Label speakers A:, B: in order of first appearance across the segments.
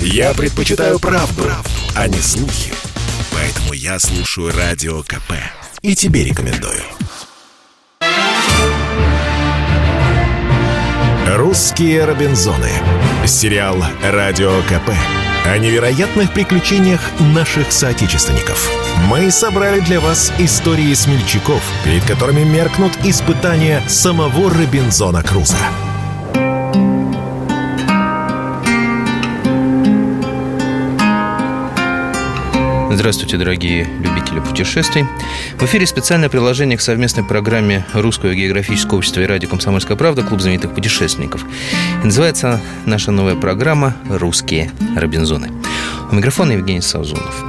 A: Я предпочитаю правду, правду, а не слухи. Поэтому я слушаю Радио КП. И тебе рекомендую. «Русские Робинзоны». Сериал «Радио КП» о невероятных приключениях наших соотечественников. Мы собрали для вас истории смельчаков, перед которыми меркнут испытания самого Робинзона Круза.
B: Здравствуйте, дорогие любители путешествий. В эфире специальное приложение к совместной программе Русского географического общества и радио «Комсомольская правда» «Клуб знаменитых путешественников». И называется наша новая программа «Русские Робинзоны». У микрофона Евгений Саузунов.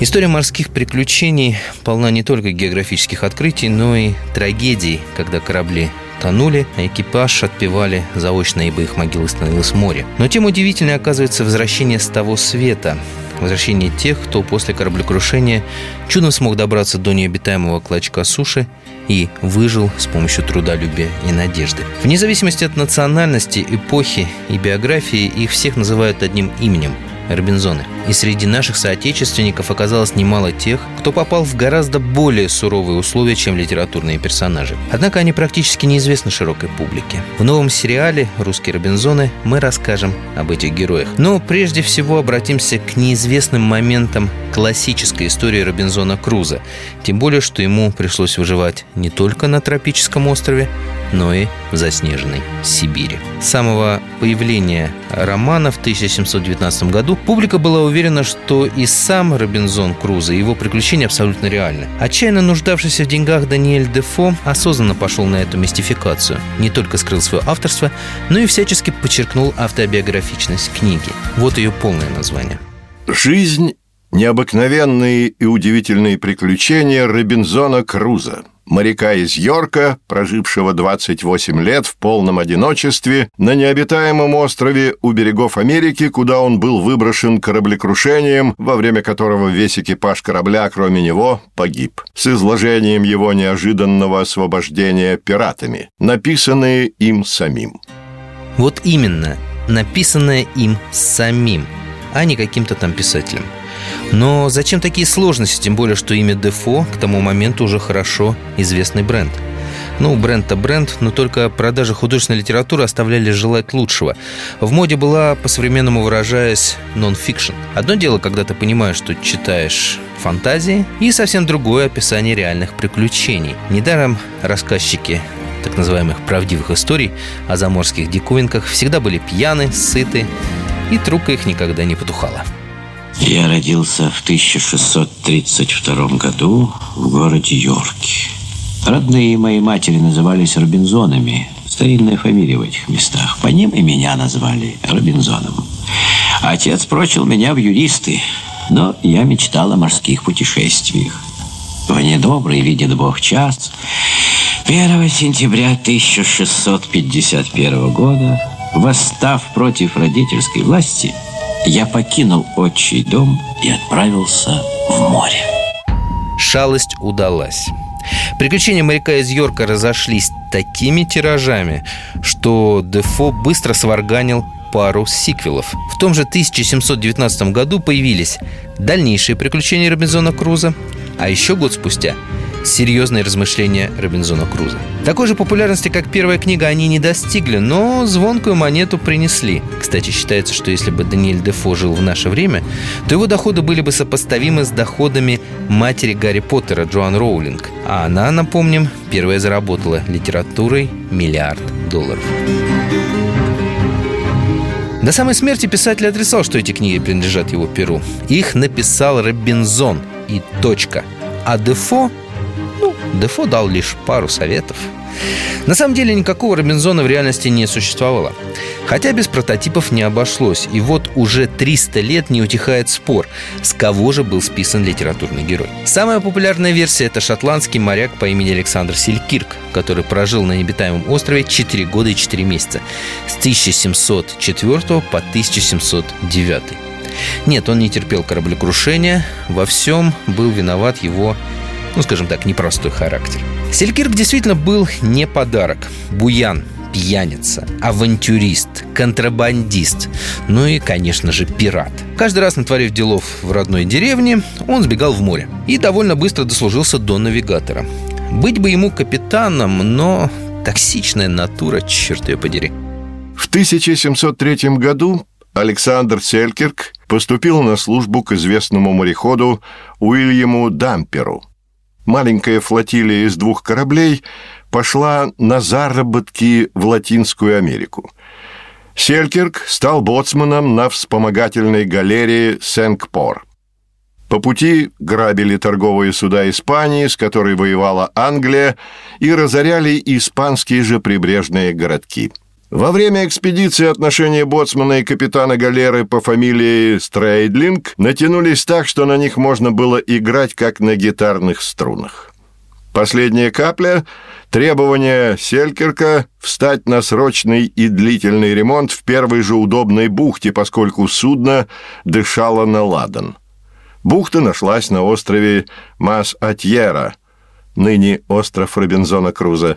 B: История морских приключений полна не только географических открытий, но и трагедий, когда корабли тонули, а экипаж отпевали заочно, ибо их могилы становилось море. Но тем удивительнее оказывается возвращение с того света, возвращение тех, кто после кораблекрушения чудом смог добраться до необитаемого клочка суши и выжил с помощью трудолюбия и надежды. Вне зависимости от национальности, эпохи и биографии их всех называют одним именем – Робинзоны. И среди наших соотечественников оказалось немало тех, кто попал в гораздо более суровые условия, чем литературные персонажи. Однако они практически неизвестны широкой публике. В новом сериале «Русские Робинзоны» мы расскажем об этих героях. Но прежде всего обратимся к неизвестным моментам классической истории Робинзона Круза. Тем более, что ему пришлось выживать не только на тропическом острове, но и в заснеженной Сибири. С самого появления романа в 1719 году публика была уверена, что и сам Робинзон Крузо и его приключения абсолютно реальны. Отчаянно нуждавшийся в деньгах Даниэль Дефо осознанно пошел на эту мистификацию. Не только скрыл свое авторство, но и всячески подчеркнул автобиографичность книги. Вот ее полное название.
C: Жизнь Необыкновенные и удивительные приключения Робинзона Круза – моряка из Йорка, прожившего 28 лет в полном одиночестве на необитаемом острове у берегов Америки, куда он был выброшен кораблекрушением, во время которого весь экипаж корабля, кроме него, погиб. С изложением его неожиданного освобождения пиратами, написанные им самим.
B: Вот именно, написанное им самим, а не каким-то там писателем. Но зачем такие сложности, тем более, что имя Дефо к тому моменту уже хорошо известный бренд? Ну, бренд-то бренд, но только продажи художественной литературы оставляли желать лучшего. В моде была, по-современному выражаясь, нон-фикшн. Одно дело, когда ты понимаешь, что читаешь фантазии, и совсем другое описание реальных приключений. Недаром рассказчики так называемых правдивых историй о заморских диковинках всегда были пьяны, сыты, и трубка их никогда не потухала.
D: Я родился в 1632 году в городе Йорке. Родные моей матери назывались Робинзонами. Старинная фамилия в этих местах. По ним и меня назвали Робинзоном. Отец прочил меня в юристы, но я мечтал о морских путешествиях. В недобрый, видит Бог, час 1 сентября 1651 года, восстав против родительской власти, я покинул отчий дом и отправился в море.
B: Шалость удалась. Приключения моряка из Йорка разошлись такими тиражами, что Дефо быстро сварганил пару сиквелов. В том же 1719 году появились дальнейшие приключения Робинзона Круза, а еще год спустя серьезные размышления Робинзона Круза. Такой же популярности, как первая книга, они не достигли, но звонкую монету принесли. Кстати, считается, что если бы Даниэль Дефо жил в наше время, то его доходы были бы сопоставимы с доходами матери Гарри Поттера Джоан Роулинг. А она, напомним, первая заработала литературой миллиард долларов. До самой смерти писатель отрицал, что эти книги принадлежат его перу. Их написал Робинзон и точка. А Дефо Дефо дал лишь пару советов. На самом деле никакого Робинзона в реальности не существовало. Хотя без прототипов не обошлось. И вот уже 300 лет не утихает спор, с кого же был списан литературный герой. Самая популярная версия – это шотландский моряк по имени Александр Селькирк, который прожил на необитаемом острове 4 года и 4 месяца с 1704 по 1709. Нет, он не терпел кораблекрушения, во всем был виноват его ну, скажем так, непростой характер. Селькирк действительно был не подарок. Буян, пьяница, авантюрист, контрабандист, ну и, конечно же, пират. Каждый раз, натворив делов в родной деревне, он сбегал в море и довольно быстро дослужился до навигатора. Быть бы ему капитаном, но токсичная натура, черт ее подери.
C: В 1703 году Александр Селькирк поступил на службу к известному мореходу Уильяму Дамперу. Маленькая флотилия из двух кораблей пошла на заработки в Латинскую Америку. Селькирк стал боцманом на вспомогательной галерее Сенкпор. По пути грабили торговые суда Испании, с которой воевала Англия, и разоряли испанские же прибрежные городки – во время экспедиции отношения боцмана и капитана галеры по фамилии Стрейдлинг натянулись так, что на них можно было играть, как на гитарных струнах. Последняя капля – требование Селькерка встать на срочный и длительный ремонт в первой же удобной бухте, поскольку судно дышало на ладан. Бухта нашлась на острове Мас-Атьера – ныне остров Робинзона Круза,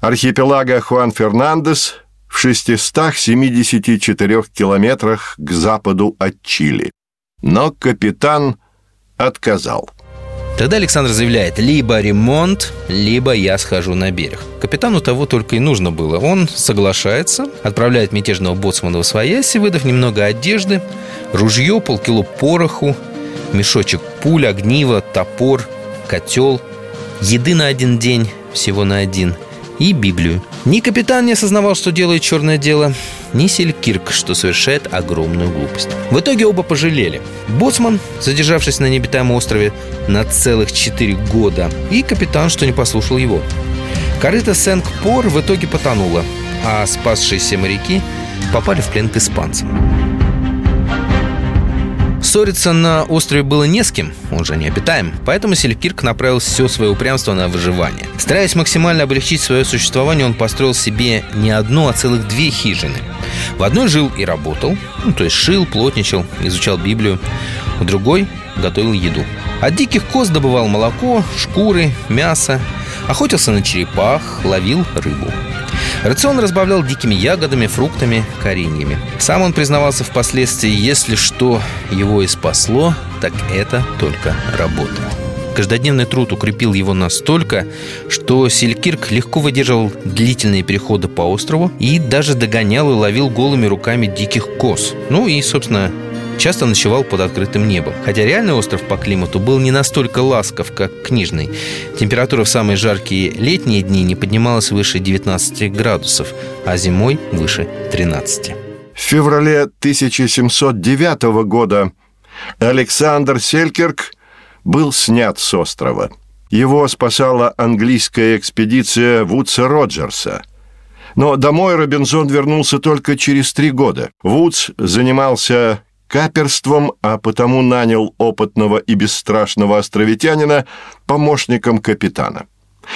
C: архипелага Хуан Фернандес – в 674 километрах к западу от Чили. Но капитан отказал.
B: Тогда Александр заявляет, либо ремонт, либо я схожу на берег. Капитану того только и нужно было. Он соглашается, отправляет мятежного боцмана в свояси, выдав немного одежды, ружье, полкило пороху, мешочек пуль, огниво, топор, котел, еды на один день, всего на один – и Библию. Ни капитан не осознавал, что делает черное дело, ни Селькирк, что совершает огромную глупость. В итоге оба пожалели. Боцман, задержавшись на необитаемом острове на целых 4 года, и капитан, что не послушал его. Корыто Сенк-Пор в итоге потонуло, а спасшиеся моряки попали в плен к испанцам. Ссориться на острове было не с кем, он же необитаем, поэтому Селькирк направил все свое упрямство на выживание. Стараясь максимально облегчить свое существование, он построил себе не одну, а целых две хижины. В одной жил и работал, ну, то есть шил, плотничал, изучал Библию. В другой готовил еду. От диких коз добывал молоко, шкуры, мясо, охотился на черепах, ловил рыбу. Рацион разбавлял дикими ягодами, фруктами, кореньями. Сам он признавался впоследствии, если что его и спасло, так это только работа. Каждодневный труд укрепил его настолько, что Селькирк легко выдерживал длительные переходы по острову и даже догонял и ловил голыми руками диких коз. Ну и, собственно, часто ночевал под открытым небом. Хотя реальный остров по климату был не настолько ласков, как книжный. Температура в самые жаркие летние дни не поднималась выше 19 градусов, а зимой выше 13.
C: В феврале 1709 года Александр Селькерк был снят с острова. Его спасала английская экспедиция Вудса Роджерса – но домой Робинзон вернулся только через три года. Вудс занимался каперством, а потому нанял опытного и бесстрашного островитянина помощником капитана.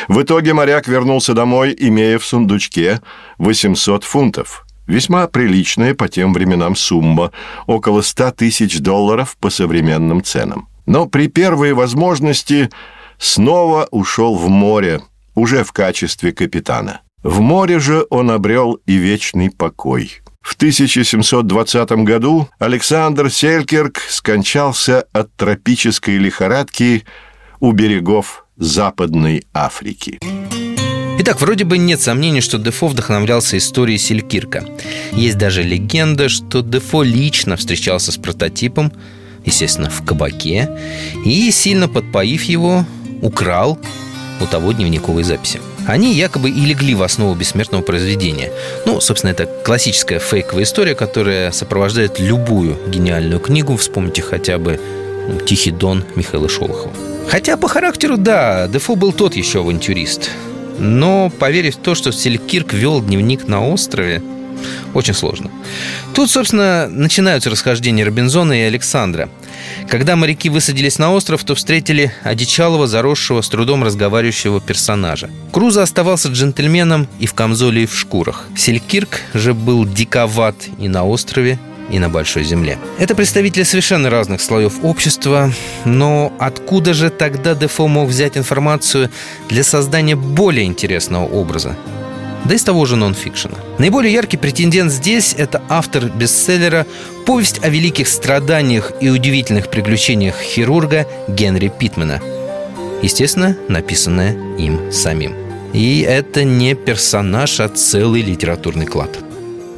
C: В итоге моряк вернулся домой, имея в сундучке 800 фунтов. Весьма приличная по тем временам сумма, около 100 тысяч долларов по современным ценам. Но при первой возможности снова ушел в море, уже в качестве капитана. В море же он обрел и вечный покой – в 1720 году Александр Селькерк скончался от тропической лихорадки у берегов Западной Африки.
B: Итак, вроде бы нет сомнений, что Дефо вдохновлялся историей Селькирка. Есть даже легенда, что Дефо лично встречался с прототипом, естественно, в кабаке, и, сильно подпоив его, украл у того дневниковые записи. Они якобы и легли в основу бессмертного произведения. Ну, собственно, это классическая фейковая история, которая сопровождает любую гениальную книгу. Вспомните хотя бы «Тихий дон» Михаила Шолохова. Хотя по характеру, да, Дефо был тот еще авантюрист. Но поверить в то, что Селькирк вел дневник на острове, очень сложно. Тут, собственно, начинаются расхождения Робинзона и Александра. Когда моряки высадились на остров, то встретили одичалого, заросшего, с трудом разговаривающего персонажа. Круза оставался джентльменом и в камзоле, и в шкурах. Селькирк же был диковат и на острове, и на Большой Земле. Это представители совершенно разных слоев общества, но откуда же тогда Дефо мог взять информацию для создания более интересного образа? Да и с того же нонфикшена. Наиболее яркий претендент здесь – это автор бестселлера «Повесть о великих страданиях и удивительных приключениях хирурга Генри Питмана». Естественно, написанная им самим. И это не персонаж, а целый литературный клад.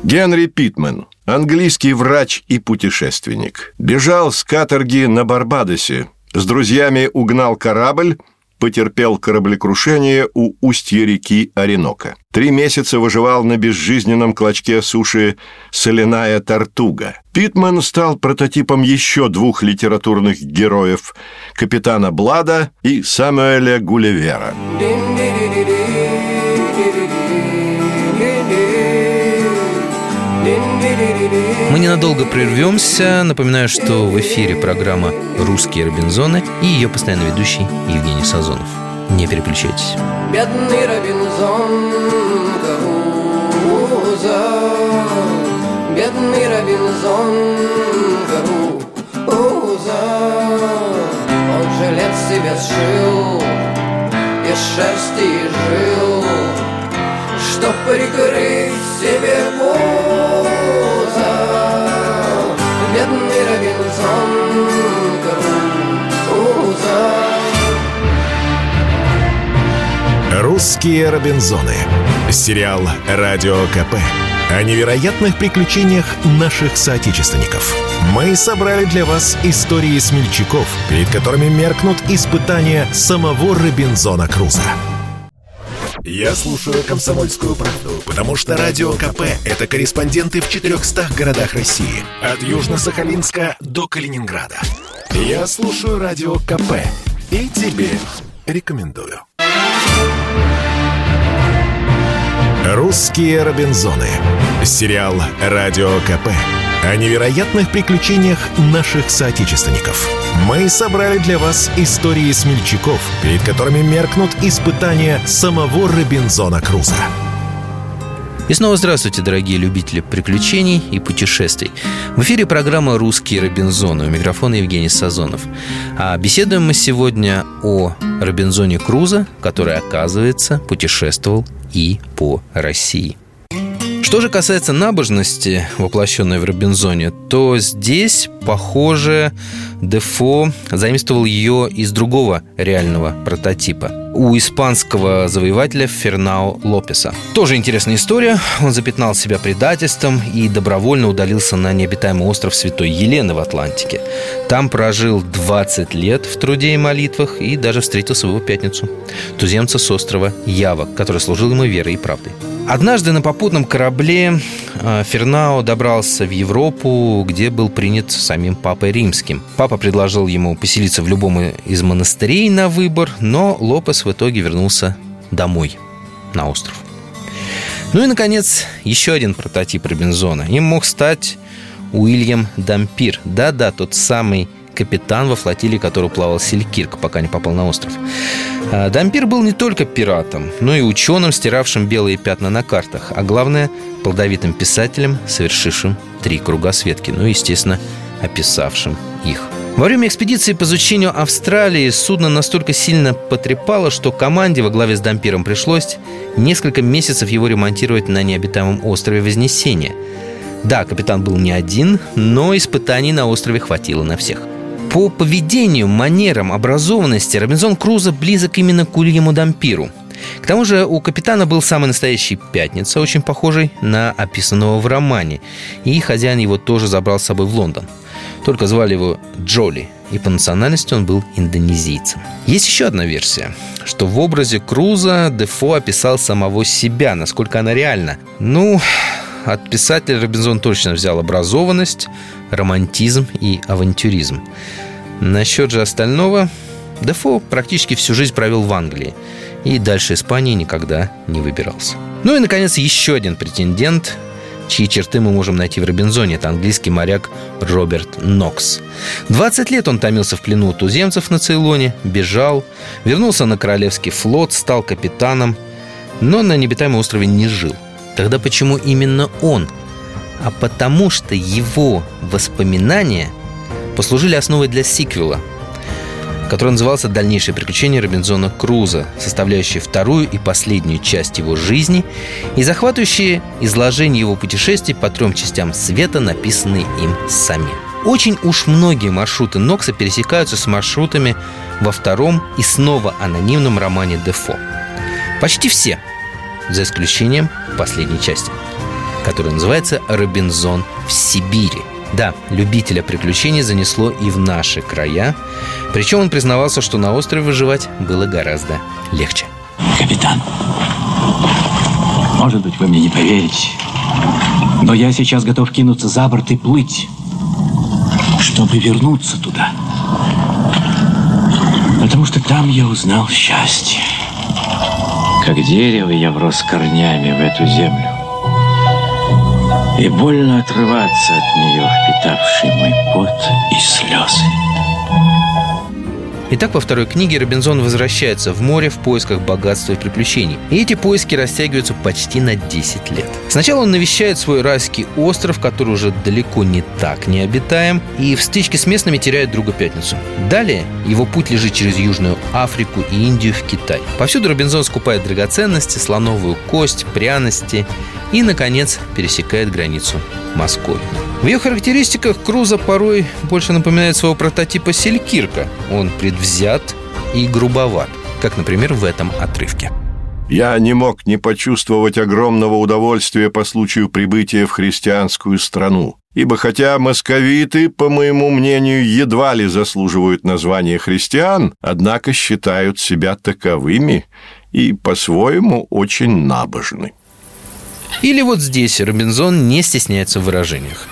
C: Генри Питман, английский врач и путешественник. Бежал с каторги на Барбадосе. С друзьями угнал корабль – потерпел кораблекрушение у устья реки Оренока. Три месяца выживал на безжизненном клочке суши соляная тортуга. Питман стал прототипом еще двух литературных героев – капитана Блада и Самуэля Гулливера.
B: Мы ненадолго прервемся. Напоминаю, что в эфире программа «Русские Робинзоны» и ее постоянно ведущий Евгений Сазонов. Не переключайтесь. Бедный Робинзон Каруза, Бедный Робинзон Каруза, Он жилет себе сшил Из шерсти и жил Чтоб прикрыть себе пол
A: «Русские Робинзоны». Сериал «Радио КП» о невероятных приключениях наших соотечественников. Мы собрали для вас истории смельчаков, перед которыми меркнут испытания самого Робинзона Круза. Я слушаю «Комсомольскую правду», потому что «Радио КП» — это корреспонденты в 400 городах России. От Южно-Сахалинска до Калининграда. Я слушаю «Радио КП» и тебе рекомендую. «Русские Робинзоны». Сериал «Радио КП» о невероятных приключениях наших соотечественников. Мы собрали для вас истории смельчаков, перед которыми меркнут испытания самого Робинзона Круза.
B: И снова здравствуйте, дорогие любители приключений и путешествий. В эфире программа «Русские Робинзоны». У микрофона Евгений Сазонов. А беседуем мы сегодня о Робинзоне Круза, который, оказывается, путешествовал и по России. Что же касается набожности, воплощенной в Робинзоне, то здесь, похоже, Дефо заимствовал ее из другого реального прототипа у испанского завоевателя Фернау Лопеса. Тоже интересная история. Он запятнал себя предательством и добровольно удалился на необитаемый остров Святой Елены в Атлантике. Там прожил 20 лет в труде и молитвах и даже встретил своего пятницу, туземца с острова Ява, который служил ему верой и правдой. Однажды на попутном корабле э, Фернао добрался в Европу, где был принят самим Папой Римским. Папа предложил ему поселиться в любом из монастырей на выбор, но Лопес в итоге вернулся домой, на остров. Ну и, наконец, еще один прототип Робинзона. Им мог стать Уильям Дампир. Да-да, тот самый капитан во флотилии, который плавал Селькирк, пока не попал на остров. А, Дампир был не только пиратом, но и ученым, стиравшим белые пятна на картах, а главное, плодовитым писателем, совершившим три кругосветки, ну и, естественно, описавшим их. Во время экспедиции по изучению Австралии судно настолько сильно потрепало, что команде во главе с Дампиром пришлось несколько месяцев его ремонтировать на необитаемом острове Вознесения. Да, капитан был не один, но испытаний на острове хватило на всех. По поведению, манерам, образованности Робинзон Крузо близок именно к Ульяму Дампиру. К тому же у капитана был самый настоящий пятница, очень похожий на описанного в романе. И хозяин его тоже забрал с собой в Лондон. Только звали его Джоли, и по национальности он был индонезийцем. Есть еще одна версия, что в образе Круза Дефо описал самого себя, насколько она реальна. Ну, от писателя Робинзон точно взял образованность, романтизм и авантюризм. Насчет же остального, Дефо практически всю жизнь провел в Англии и дальше Испании никогда не выбирался. Ну и, наконец, еще один претендент, чьи черты мы можем найти в Робинзоне. Это английский моряк Роберт Нокс. 20 лет он томился в плену у туземцев на Цейлоне, бежал, вернулся на Королевский флот, стал капитаном, но на необитаемом острове не жил. Тогда почему именно он? А потому что его воспоминания послужили основой для сиквела. Который назывался «Дальнейшие приключения Робинзона Круза», составляющие вторую и последнюю часть его жизни и захватывающие изложение его путешествий по трем частям света, написанные им самим. Очень уж многие маршруты Нокса пересекаются с маршрутами во втором и снова анонимном романе Дефо. Почти все, за исключением последней части, которая называется «Робинзон в Сибири». Да, любителя приключений занесло и в наши края. Причем он признавался, что на острове выживать было гораздо легче.
D: Капитан, может быть, вы мне не поверите, но я сейчас готов кинуться за борт и плыть, чтобы вернуться туда. Потому что там я узнал счастье. Как дерево я врос корнями в эту землю. И больно отрываться от нее, впитавший мой пот и слезы.
B: Итак, во второй книге Робинзон возвращается в море в поисках богатства и приключений. И эти поиски растягиваются почти на 10 лет. Сначала он навещает свой райский остров, который уже далеко не так необитаем, и в стычке с местными теряет друга Пятницу. Далее его путь лежит через Южную Африку и Индию в Китай. Повсюду Робинзон скупает драгоценности, слоновую кость, пряности и, наконец, пересекает границу Москвы. В ее характеристиках Круза порой больше напоминает своего прототипа Селькирка. Он предвзят и грубоват, как, например, в этом отрывке.
C: Я не мог не почувствовать огромного удовольствия по случаю прибытия в христианскую страну. Ибо хотя московиты, по моему мнению, едва ли заслуживают названия христиан, однако считают себя таковыми и по-своему очень набожны.
B: Или вот здесь Робинзон не стесняется в выражениях.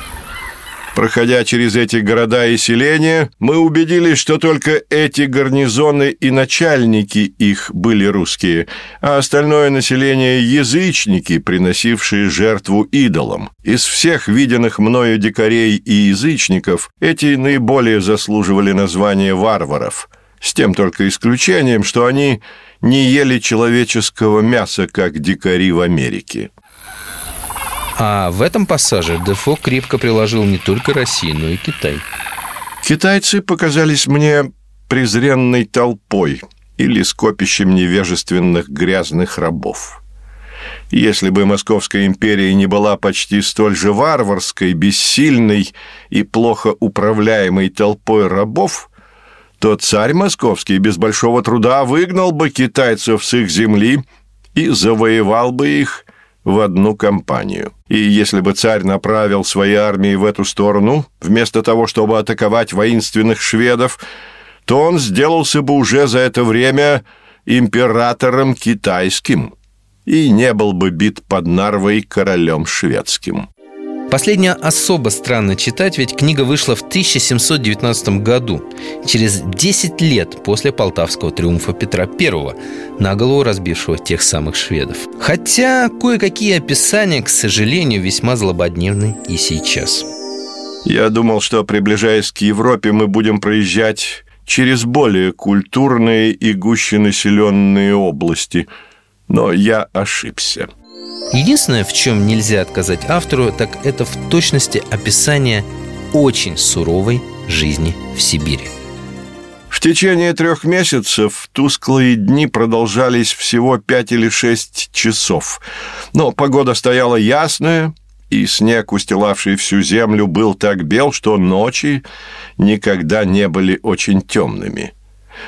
C: Проходя через эти города и селения, мы убедились, что только эти гарнизоны и начальники их были русские, а остальное население – язычники, приносившие жертву идолам. Из всех виденных мною дикарей и язычников эти наиболее заслуживали названия варваров, с тем только исключением, что они не ели человеческого мяса, как дикари в Америке.
B: А в этом пассаже Дефо крепко приложил не только Россию, но и Китай.
C: Китайцы показались мне презренной толпой или скопищем невежественных грязных рабов. Если бы Московская империя не была почти столь же варварской, бессильной и плохо управляемой толпой рабов, то царь московский без большого труда выгнал бы китайцев с их земли и завоевал бы их в одну компанию. И если бы царь направил свои армии в эту сторону, вместо того, чтобы атаковать воинственных шведов, то он сделался бы уже за это время императором китайским и не был бы бит под Нарвой королем шведским.
B: Последнее особо странно читать, ведь книга вышла в 1719 году, через 10 лет после Полтавского триумфа Петра I, на голову разбившего тех самых шведов. Хотя кое-какие описания, к сожалению, весьма злободневны и сейчас.
C: Я думал, что, приближаясь к Европе, мы будем проезжать через более культурные и гущенаселенные области, но я ошибся.
B: Единственное, в чем нельзя отказать автору, так это в точности описание очень суровой жизни в Сибири.
C: В течение трех месяцев тусклые дни продолжались всего пять или шесть часов. Но погода стояла ясная, и снег, устилавший всю землю, был так бел, что ночи никогда не были очень темными.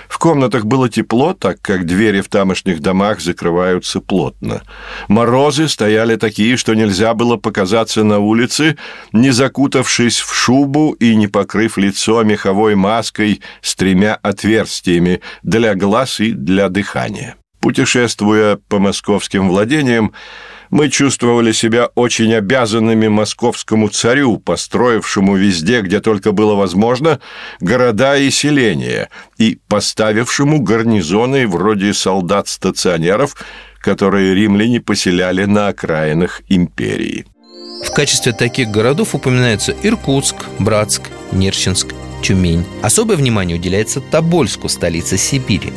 C: В комнатах было тепло, так как двери в тамошних домах закрываются плотно. Морозы стояли такие, что нельзя было показаться на улице, не закутавшись в шубу и не покрыв лицо меховой маской с тремя отверстиями для глаз и для дыхания. Путешествуя по московским владениям, мы чувствовали себя очень обязанными московскому царю, построившему везде, где только было возможно, города и селения, и поставившему гарнизоны вроде солдат-стационеров, которые римляне поселяли на окраинах империи.
B: В качестве таких городов упоминаются Иркутск, Братск, Нерчинск, Тюмень. Особое внимание уделяется Тобольску, столице Сибири.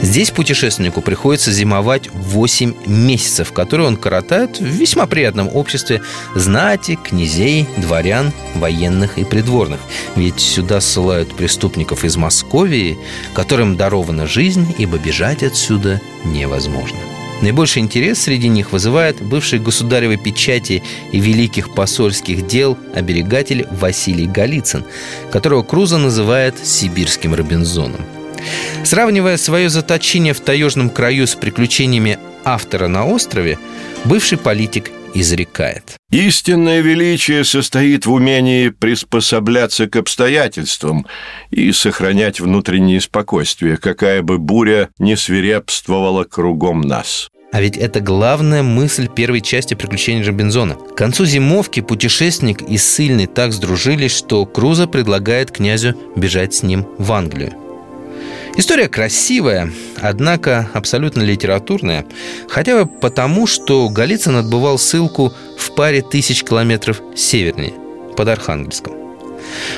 B: Здесь путешественнику приходится зимовать 8 месяцев, которые он коротает в весьма приятном обществе знати, князей, дворян, военных и придворных. Ведь сюда ссылают преступников из Московии, которым дарована жизнь, ибо бежать отсюда невозможно. Наибольший интерес среди них вызывает бывший государевой печати и великих посольских дел оберегатель Василий Голицын, которого Круза называет «сибирским Робинзоном». Сравнивая свое заточение в таежном краю с приключениями автора на острове, бывший политик изрекает.
C: Истинное величие состоит в умении приспосабляться к обстоятельствам и сохранять внутреннее спокойствие, какая бы буря не свирепствовала кругом нас.
B: А ведь это главная мысль первой части «Приключений Робинзона». К концу зимовки путешественник и ссыльный так сдружились, что Круза предлагает князю бежать с ним в Англию. История красивая, однако абсолютно литературная, хотя бы потому, что Голицын отбывал ссылку в паре тысяч километров севернее, под Архангельском.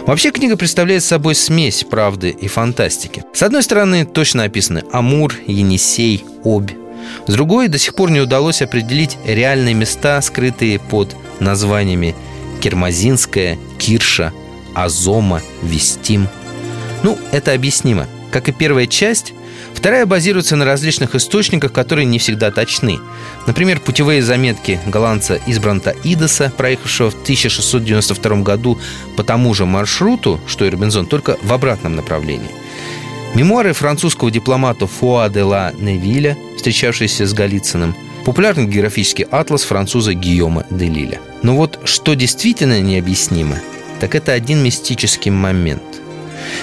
B: Вообще книга представляет собой смесь правды и фантастики. С одной стороны, точно описаны Амур, Енисей, Обь. С другой, до сих пор не удалось определить реальные места, скрытые под названиями Кермазинская, Кирша, Азома, Вестим. Ну, это объяснимо – как и первая часть, вторая базируется на различных источниках, которые не всегда точны. Например, путевые заметки голландца Избранта Идоса, проехавшего в 1692 году по тому же маршруту, что и Робинзон, только в обратном направлении. Мемуары французского дипломата Фуа де ла Невиля, встречавшиеся с Голицыным, популярный географический атлас француза Гийома де Лиля. Но вот что действительно необъяснимо, так это один мистический момент –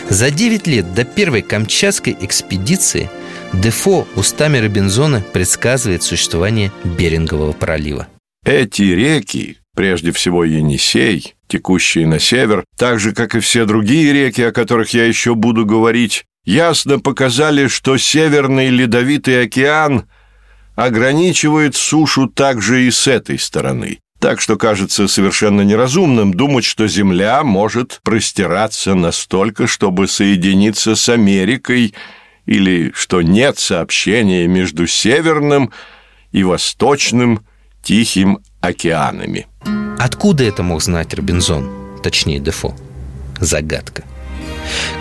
B: за 9 лет до первой Камчатской экспедиции Дефо устами Робинзона предсказывает существование Берингового пролива.
C: Эти реки, прежде всего Енисей, текущие на север, так же, как и все другие реки, о которых я еще буду говорить, ясно показали, что Северный Ледовитый океан ограничивает сушу также и с этой стороны. Так что кажется совершенно неразумным думать, что Земля может простираться настолько, чтобы соединиться с Америкой, или что нет сообщения между Северным и Восточным Тихим океанами.
B: Откуда это мог знать Робинзон, точнее Дефо? Загадка.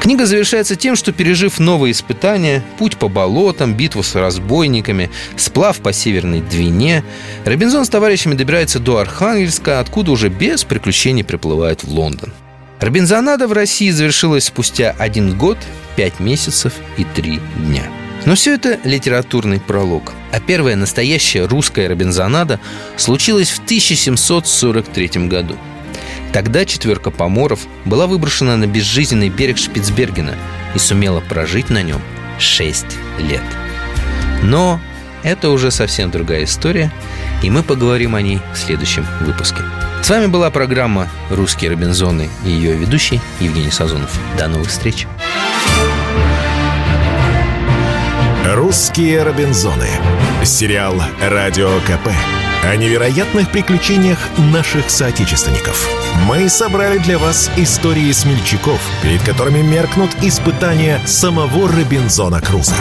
B: Книга завершается тем, что, пережив новые испытания, путь по болотам, битву с разбойниками, сплав по Северной Двине, Робинзон с товарищами добирается до Архангельска, откуда уже без приключений приплывает в Лондон. Робинзонада в России завершилась спустя один год, пять месяцев и три дня. Но все это литературный пролог. А первая настоящая русская Робинзонада случилась в 1743 году – Тогда четверка поморов была выброшена на безжизненный берег Шпицбергена и сумела прожить на нем 6 лет. Но это уже совсем другая история, и мы поговорим о ней в следующем выпуске. С вами была программа «Русские Робинзоны» и ее ведущий Евгений Сазонов. До новых встреч!
A: «Русские Робинзоны» Сериал «Радио КП» о невероятных приключениях наших соотечественников. Мы собрали для вас истории смельчаков, перед которыми меркнут испытания самого Робинзона Круза.